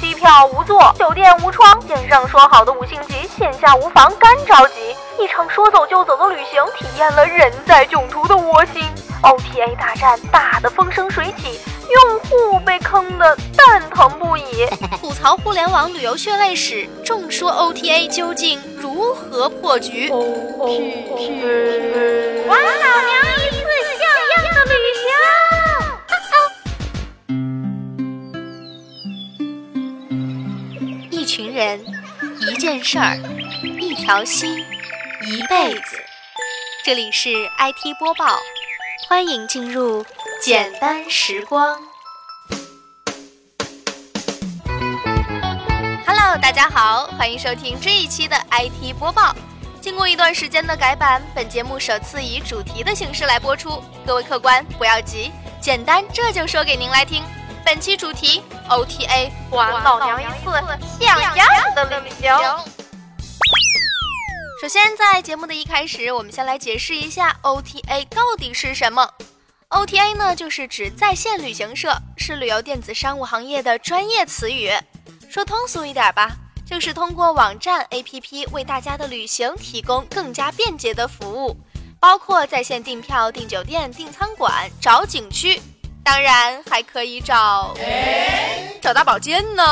机票无座，酒店无窗，线上说好的五星级，线下无房，干着急。一场说走就走的旅行，体验了人在囧途的窝心。OTA 大战打得风生水起，用户被坑得蛋疼不已。吐槽互联网旅游血泪史，众说 OTA 究竟如何破局？哇，老娘一群人，一件事儿，一条心，一辈子。这里是 IT 播报。欢迎进入简单时光。Hello，大家好，欢迎收听这一期的 IT 播报。经过一段时间的改版，本节目首次以主题的形式来播出。各位客官不要急，简单这就说给您来听。本期主题 OTA，还老娘一次像样的旅行。首先，在节目的一开始，我们先来解释一下 OTA 到底是什么。OTA 呢，就是指在线旅行社，是旅游电子商务行业的专业词语。说通俗一点吧，就是通过网站 APP 为大家的旅行提供更加便捷的服务，包括在线订票、订酒店、订餐馆、找景区，当然还可以找找大保健呢。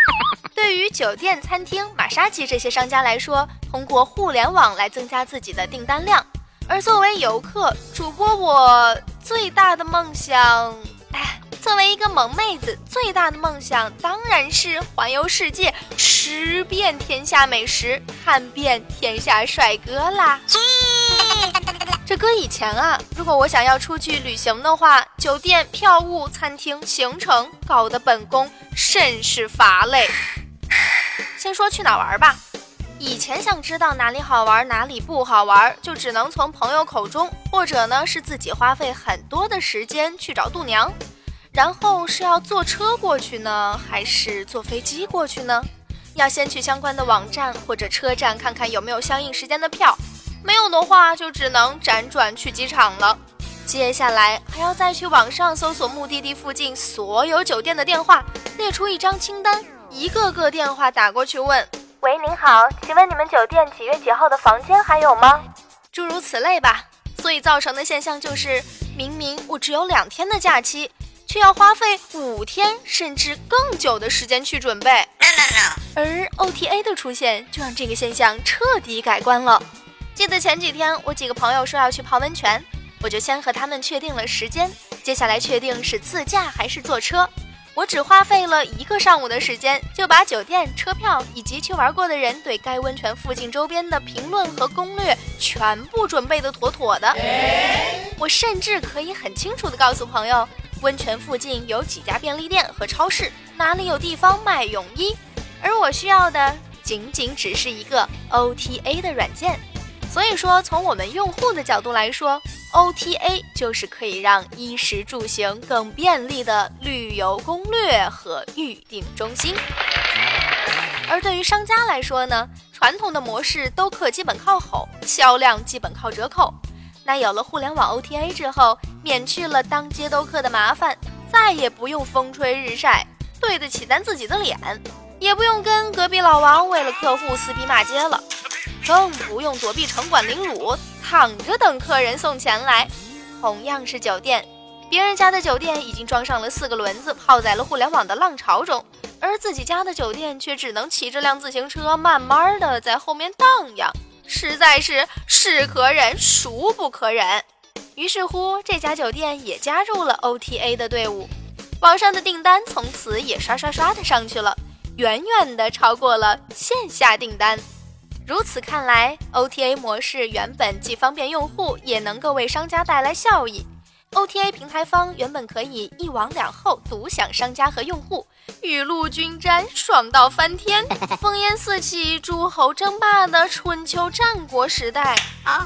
对于酒店、餐厅、马杀鸡这些商家来说，通过互联网来增加自己的订单量。而作为游客，主播我最大的梦想，哎，作为一个萌妹子，最大的梦想当然是环游世界，吃遍天下美食，看遍天下帅哥啦。这搁以前啊，如果我想要出去旅行的话，酒店、票务、餐厅、行程，搞得本宫甚是乏累。先说去哪玩吧。以前想知道哪里好玩，哪里不好玩，就只能从朋友口中，或者呢是自己花费很多的时间去找度娘。然后是要坐车过去呢，还是坐飞机过去呢？要先去相关的网站或者车站看看有没有相应时间的票，没有的话就只能辗转去机场了。接下来还要再去网上搜索目的地附近所有酒店的电话，列出一张清单。一个个电话打过去问：“喂，您好，请问你们酒店几月几号的房间还有吗？”诸如此类吧。所以造成的现象就是，明明我只有两天的假期，却要花费五天甚至更久的时间去准备。而 OTA 的出现，就让这个现象彻底改观了。记得前几天我几个朋友说要去泡温泉，我就先和他们确定了时间，接下来确定是自驾还是坐车。我只花费了一个上午的时间，就把酒店、车票以及去玩过的人对该温泉附近周边的评论和攻略全部准备的妥妥的。我甚至可以很清楚的告诉朋友，温泉附近有几家便利店和超市，哪里有地方卖泳衣。而我需要的仅仅只是一个 OTA 的软件。所以说，从我们用户的角度来说，OTA 就是可以让衣食住行更便利的旅游攻略和预订中心。而对于商家来说呢，传统的模式都客基本靠吼，销量基本靠折扣。那有了互联网 OTA 之后，免去了当街兜客的麻烦，再也不用风吹日晒，对得起咱自己的脸，也不用跟隔壁老王为了客户撕逼骂街了。更不用躲避城管凌辱，躺着等客人送钱来。同样是酒店，别人家的酒店已经装上了四个轮子，泡在了互联网的浪潮中，而自己家的酒店却只能骑着辆自行车，慢慢的在后面荡漾，实在是是可忍，孰不可忍。于是乎，这家酒店也加入了 OTA 的队伍，网上的订单从此也刷刷刷的上去了，远远的超过了线下订单。如此看来，OTA 模式原本既方便用户，也能够为商家带来效益。OTA 平台方原本可以一网两后，独享商家和用户，雨露均沾，爽到翻天，烽烟四起，诸侯争霸的春秋战国时代，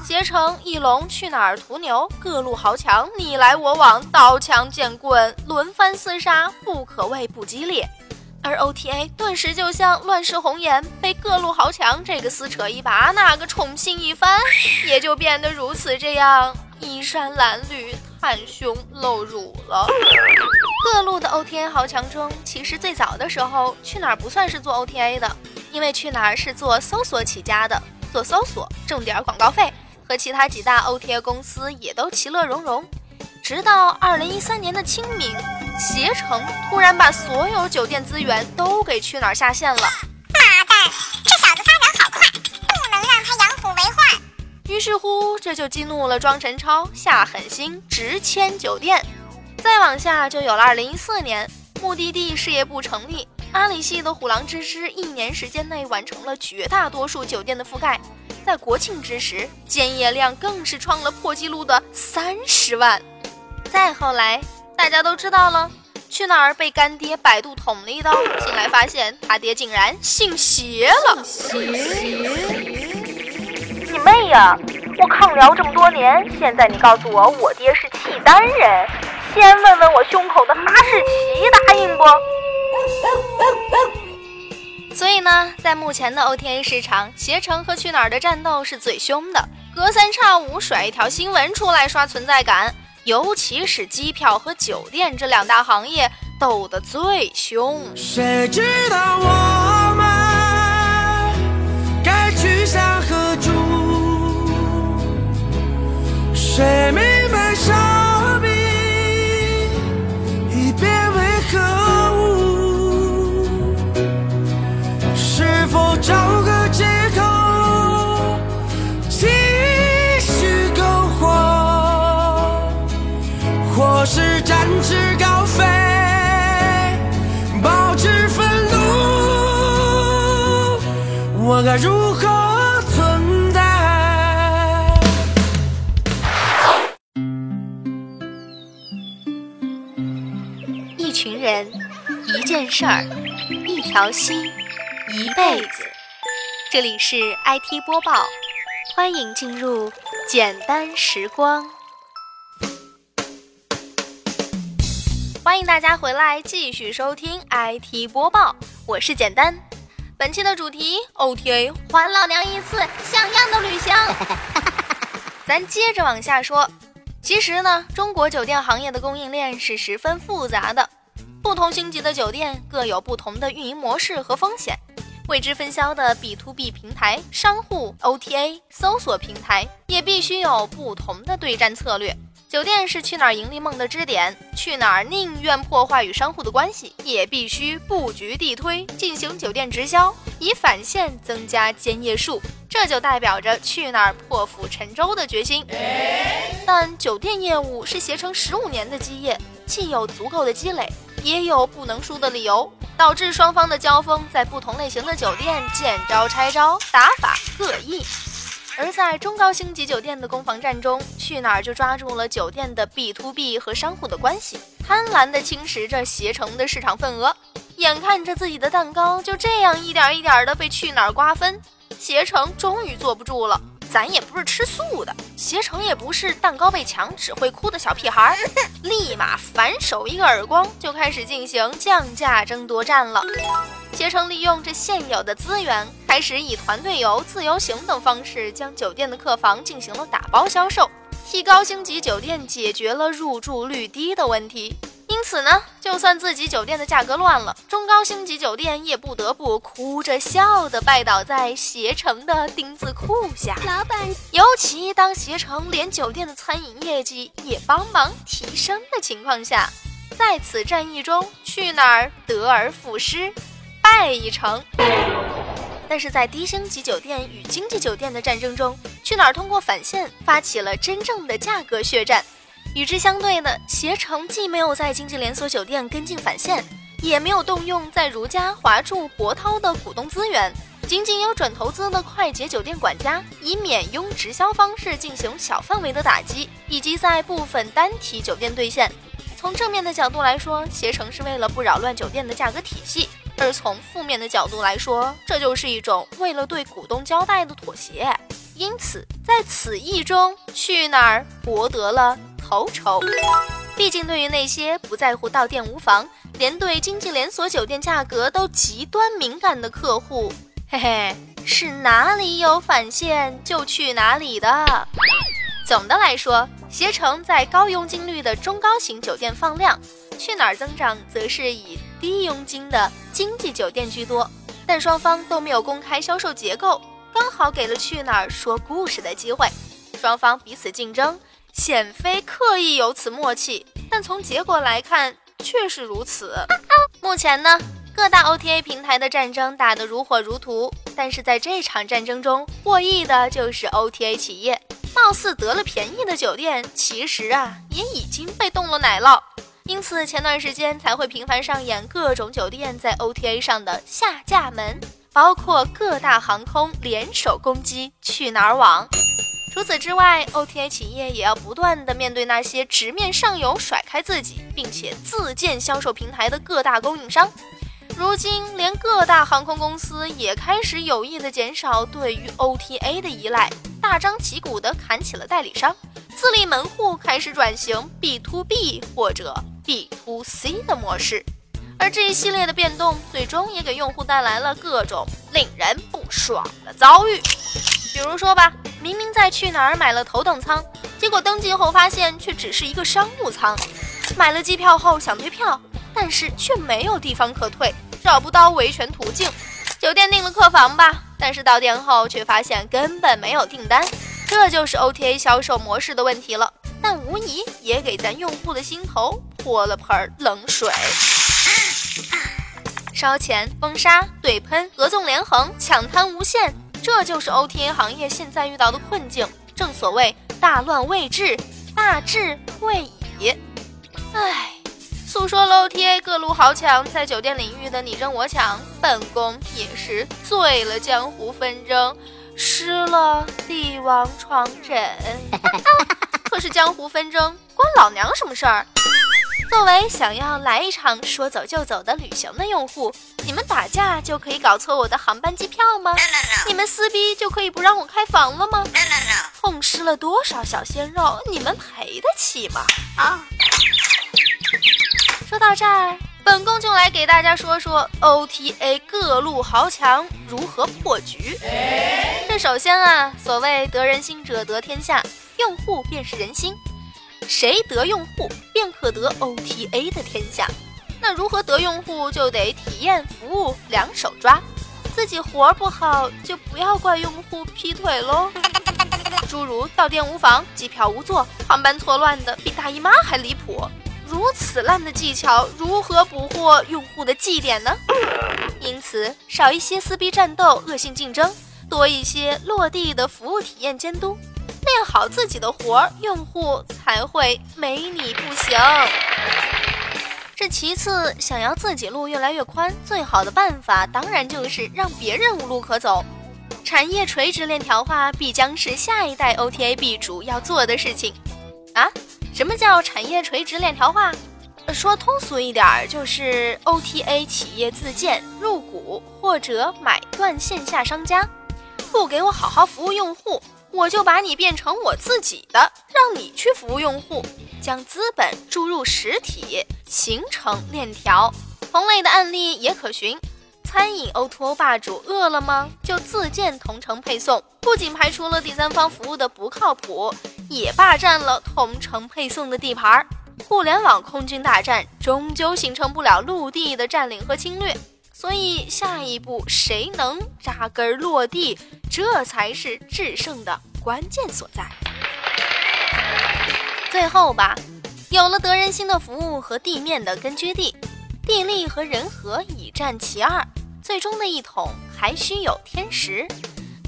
携程、翼龙、去哪儿、途牛，各路豪强你来我往，刀枪剑棍轮番厮杀，不可谓不激烈。而 OTA 顿时就像乱世红颜，被各路豪强这个撕扯一把，那个宠幸一番，也就变得如此这样衣衫褴褛、袒胸露乳了。各路的 OTA 豪强中，其实最早的时候，去哪儿不算是做 OTA 的，因为去哪儿是做搜索起家的，做搜索挣点广告费，和其他几大 OTA 公司也都其乐融融。直到二零一三年的清明，携程突然把所有酒店资源都给去哪儿下线了。妈蛋，这小子发展好快，不能让他养虎为患。于是乎，这就激怒了庄晨超，下狠心直签酒店。再往下就有了二零一四年，目的地事业部成立，阿里系的虎狼之师一年时间内完成了绝大多数酒店的覆盖，在国庆之时，建业量更是创了破纪录的三十万。再后来，大家都知道了，去哪儿被干爹百度捅了一刀，醒来发现他爹竟然姓邪了。邪？你妹呀！我抗辽这么多年，现在你告诉我我爹是契丹人。先问问我胸口的哈士奇答应不？所以呢，在目前的 OTA 市场，携程和去哪儿的战斗是最凶的，隔三差五甩一条新闻出来刷存在感，尤其是机票和酒店这两大行业斗得最凶。谁知道我们该去向何处？谁明白如何存在？一群人，一件事儿，一条心，一辈子。这里是 IT 播报，欢迎进入简单时光。欢迎大家回来继续收听 IT 播报，我是简单。本期的主题 OTA 还老娘一次像样的旅行。咱接着往下说，其实呢，中国酒店行业的供应链是十分复杂的，不同星级的酒店各有不同的运营模式和风险，未知分销的 B to B 平台、商户 OTA 搜索平台也必须有不同的对战策略。酒店是去哪儿盈利梦的支点，去哪儿宁愿破坏与商户的关系，也必须布局地推，进行酒店直销，以返现增加间业数。这就代表着去哪儿破釜沉舟的决心。但酒店业务是携程十五年的基业，既有足够的积累，也有不能输的理由，导致双方的交锋在不同类型的酒店见招拆招，打法各异。而在中高星级酒店的攻防战中，去哪儿就抓住了酒店的 B to B 和商户的关系，贪婪地侵蚀着携程的市场份额，眼看着自己的蛋糕就这样一点一点的被去哪儿瓜分，携程终于坐不住了。咱也不是吃素的，携程也不是蛋糕被抢只会哭的小屁孩，立马反手一个耳光，就开始进行降价争夺战了。携程利用这现有的资源，开始以团队游、自由行等方式，将酒店的客房进行了打包销售，替高星级酒店解决了入住率低的问题。因此呢，就算自己酒店的价格乱了，中高星级酒店也不得不哭着笑的拜倒在携程的钉子裤下。老板，尤其当携程连酒店的餐饮业绩也帮忙提升的情况下，在此战役中，去哪儿得而复失。败一成，但是在低星级酒店与经济酒店的战争中，去哪儿通过返现发起了真正的价格血战。与之相对的，携程既没有在经济连锁酒店跟进返现，也没有动用在如家、华住、博涛的股东资源，仅仅有准投资的快捷酒店管家以免佣直销方式进行小范围的打击，以及在部分单体酒店兑现。从正面的角度来说，携程是为了不扰乱酒店的价格体系。而从负面的角度来说，这就是一种为了对股东交代的妥协。因此，在此役中，去哪儿博得了头筹。毕竟，对于那些不在乎到店无房，连对经济连锁酒店价格都极端敏感的客户，嘿嘿，是哪里有返现就去哪里的。总的来说，携程在高佣金率的中高型酒店放量。去哪儿增长则是以低佣金的经济酒店居多，但双方都没有公开销售结构，刚好给了去哪儿说故事的机会。双方彼此竞争，显非刻意有此默契，但从结果来看确实如此。目前呢，各大 OTA 平台的战争打得如火如荼，但是在这场战争中获益的就是 OTA 企业。貌似得了便宜的酒店，其实啊也已经被动了奶酪，因此前段时间才会频繁上演各种酒店在 OTA 上的下架门，包括各大航空联手攻击去哪儿网。除此之外，OTA 企业也要不断的面对那些直面上游甩开自己，并且自建销售平台的各大供应商。如今，连各大航空公司也开始有意的减少对于 OTA 的依赖，大张旗鼓的砍起了代理商，自立门户，开始转型 B to B 或者 B to C 的模式。而这一系列的变动，最终也给用户带来了各种令人不爽的遭遇。比如说吧。明明在去哪儿买了头等舱，结果登记后发现却只是一个商务舱。买了机票后想退票，但是却没有地方可退，找不到维权途径。酒店订了客房吧，但是到店后却发现根本没有订单。这就是 OTA 销售模式的问题了，但无疑也给咱用户的心头泼了盆冷水。烧钱、封杀、对喷、合纵连横、抢滩无限。这就是 OTA 行业现在遇到的困境。正所谓大乱未治，大治未已。唉，诉说了 OTA 各路豪强在酒店领域的你争我抢，本宫也是醉了江湖纷争，失了帝王床枕。可是江湖纷争关老娘什么事儿？作为想要来一场说走就走的旅行的用户，你们打架就可以搞错我的航班机票吗？你们撕逼就可以不让我开房了吗？痛失了多少小鲜肉，你们赔得起吗？啊！说到这儿，本宫就来给大家说说 OTA 各路豪强如何破局。这首先啊，所谓得人心者得天下，用户便是人心。谁得用户，便可得 OTA 的天下。那如何得用户，就得体验服务两手抓。自己活儿不好，就不要怪用户劈腿喽。诸如到店无房、机票无座、航班错乱的比大姨妈还离谱。如此烂的技巧，如何捕获用户的绩点呢？因此，少一些撕逼战斗、恶性竞争，多一些落地的服务体验监督。练好自己的活儿，用户才会没你不行。这其次，想要自己路越来越宽，最好的办法当然就是让别人无路可走。产业垂直链条化必将是下一代 OTA B 主要做的事情。啊，什么叫产业垂直链条化？说通俗一点，就是 OTA 企业自建、入股或者买断线下商家，不给我好好服务用户。我就把你变成我自己的，让你去服务用户，将资本注入实体，形成链条。同类的案例也可循。餐饮 O2O 霸主饿了么就自建同城配送，不仅排除了第三方服务的不靠谱，也霸占了同城配送的地盘。互联网空军大战终究形成不了陆地的占领和侵略。所以，下一步谁能扎根落地，这才是制胜的关键所在。最后吧，有了得人心的服务和地面的根据地，地利和人和已占其二，最终的一统还需有天时。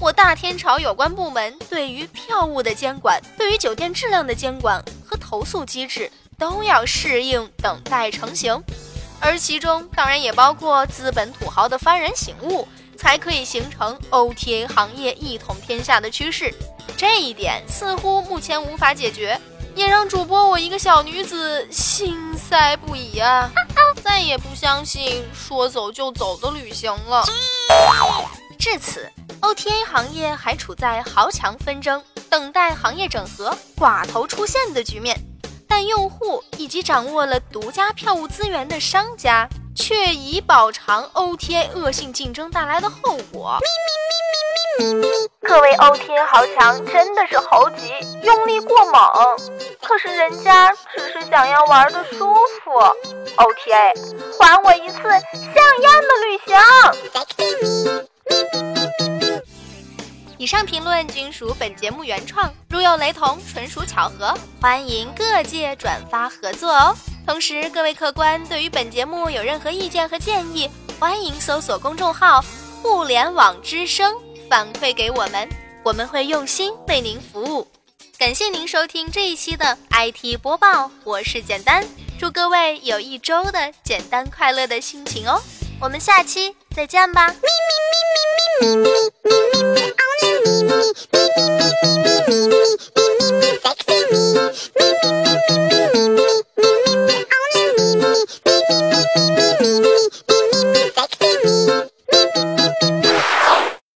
我大天朝有关部门对于票务的监管，对于酒店质量的监管和投诉机制都要适应，等待成型。而其中当然也包括资本土豪的幡然醒悟，才可以形成 OTA 行业一统天下的趋势。这一点似乎目前无法解决，也让主播我一个小女子心塞不已啊！再也不相信说走就走的旅行了。至此，OTA 行业还处在豪强纷争、等待行业整合、寡头出现的局面。但用户以及掌握了独家票务资源的商家，却以饱尝 OTA 恶性竞争带来的后果。各位 OTA 豪强真的是猴急，用力过猛。可是人家只是想要玩的舒服。OTA，还我一次像样的旅行。以上评论均属本节目原创，如有雷同，纯属巧合。欢迎各界转发合作哦。同时，各位客官对于本节目有任何意见和建议，欢迎搜索公众号“互联网之声”反馈给我们，我们会用心为您服务。感谢您收听这一期的 IT 播报，我是简单，祝各位有一周的简单快乐的心情哦。我们下期再见吧。